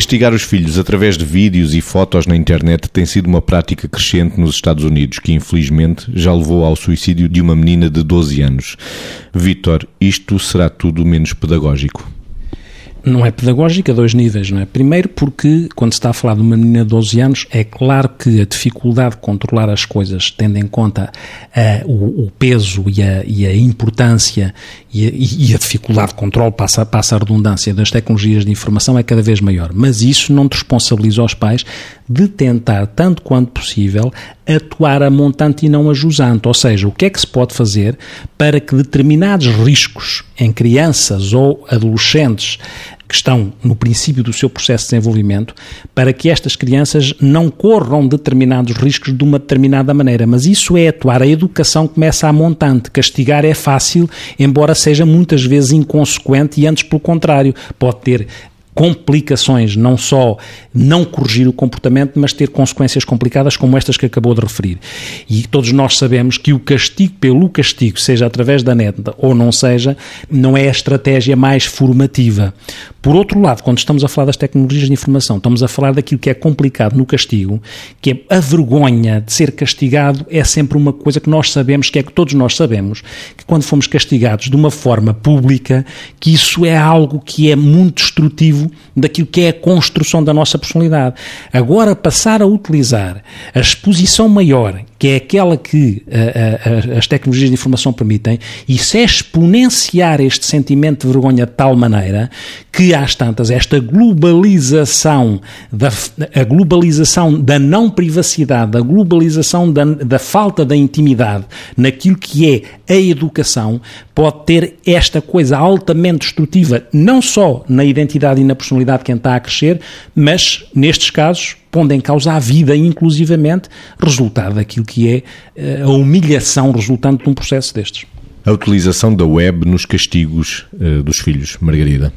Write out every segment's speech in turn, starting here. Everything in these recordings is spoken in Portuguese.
Castigar os filhos através de vídeos e fotos na internet tem sido uma prática crescente nos Estados Unidos, que infelizmente já levou ao suicídio de uma menina de 12 anos. Vítor, isto será tudo menos pedagógico não é pedagógica a dois níveis, não é? Primeiro porque, quando se está a falar de uma menina de 12 anos, é claro que a dificuldade de controlar as coisas, tendo em conta uh, o, o, peso e a, e a importância e a, e a, dificuldade de controle, passa, passa a redundância, das tecnologias de informação é cada vez maior. Mas isso não responsabiliza os pais de tentar, tanto quanto possível, atuar a montante e não a jusante. Ou seja, o que é que se pode fazer para que determinados riscos em crianças ou adolescentes que estão no princípio do seu processo de desenvolvimento, para que estas crianças não corram determinados riscos de uma determinada maneira. Mas isso é atuar. A educação começa a montante. Castigar é fácil, embora seja muitas vezes inconsequente e antes, pelo contrário, pode ter complicações, não só não corrigir o comportamento, mas ter consequências complicadas como estas que acabou de referir. E todos nós sabemos que o castigo pelo castigo, seja através da net ou não seja, não é a estratégia mais formativa. Por outro lado, quando estamos a falar das tecnologias de informação, estamos a falar daquilo que é complicado no castigo, que é a vergonha de ser castigado é sempre uma coisa que nós sabemos, que é que todos nós sabemos, que quando fomos castigados de uma forma pública, que isso é algo que é muito destrutivo daquilo que é a construção da nossa personalidade. Agora, passar a utilizar a exposição maior, que é aquela que a, a, as tecnologias de informação permitem, isso é exponenciar este sentimento de vergonha de tal maneira que, às tantas, esta globalização da, a globalização da não privacidade, a globalização da, da falta da intimidade naquilo que é a educação, pode ter esta coisa altamente destrutiva, não só na identidade e na personalidade de quem está a crescer, mas, nestes casos, pondo em causa a vida, inclusivamente, resultado daquilo que é eh, a humilhação resultante de um processo destes. A utilização da web nos castigos uh, dos filhos, Margarida.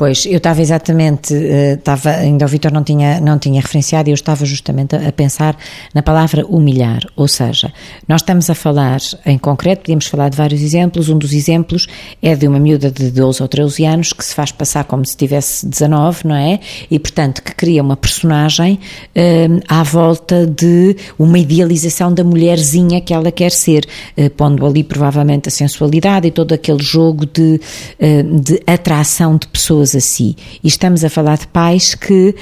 Pois, eu estava exatamente, eh, estava, ainda o Vitor não tinha, não tinha referenciado eu estava justamente a, pensar na palavra humilhar, ou seja, nós estamos a falar, em concreto, podíamos falar de vários exemplos, um dos exemplos é de uma miúda de 12 ou 13 anos que se faz passar como se tivesse 19, não é? E, portanto, que cria uma personagem um, à volta de uma idealização da mulherzinha que ela quer ser, uh, pondo ali provavelmente a sensualidade e todo aquele jogo de, uh, de atração de pessoas a si. E estamos a falar de pais que uh,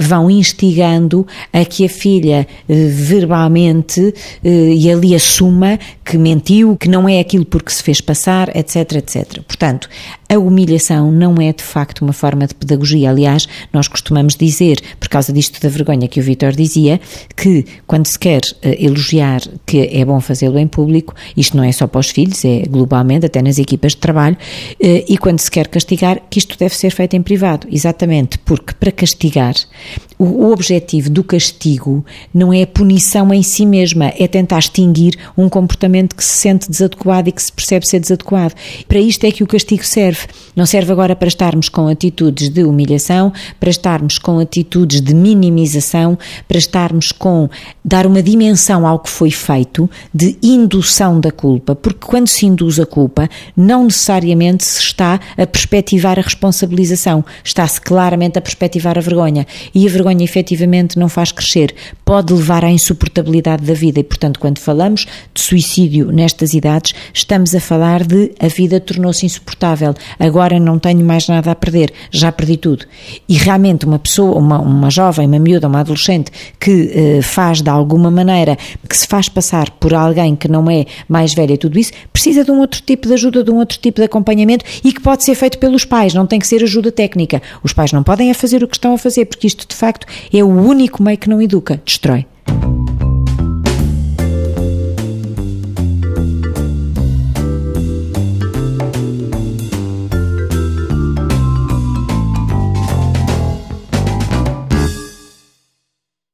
vão instigando a que a filha uh, verbalmente uh, e ali assuma que mentiu, que não é aquilo porque se fez passar, etc, etc. Portanto, a humilhação não é de facto uma forma de pedagogia. Aliás, nós costumamos dizer, por causa disto da vergonha que o Vitor dizia, que quando se quer uh, elogiar que é bom fazê-lo em público, isto não é só para os filhos, é globalmente, até nas equipas de trabalho, uh, e quando se quer castigar, que isto deve ser feito em privado. Exatamente, porque para castigar, o, o objetivo do castigo não é a punição em si mesma, é tentar extinguir um comportamento que se sente desadequado e que se percebe ser desadequado. Para isto é que o castigo serve. Não serve agora para estarmos com atitudes de humilhação, para estarmos com atitudes de minimização, para estarmos com dar uma dimensão ao que foi feito de indução da culpa, porque quando se induz a culpa, não necessariamente se está a perspectivar a responsabilização, está-se claramente a perspectivar a vergonha. E a vergonha efetivamente não faz crescer, pode levar à insuportabilidade da vida e, portanto, quando falamos de suicídio nestas idades, estamos a falar de a vida tornou-se insuportável, agora não tenho mais nada a perder, já perdi tudo. E realmente uma pessoa, uma, uma jovem, uma miúda, uma adolescente que uh, faz de alguma maneira, que se faz passar por alguém que não é mais velha e tudo isso, precisa de um outro tipo de ajuda, de um outro tipo de acompanhamento e que pode ser feito pelos pais, não tem que ser ajuda técnica. Os pais não podem é fazer o que estão a fazer, porque isto de facto é o único meio que não educa, destrói.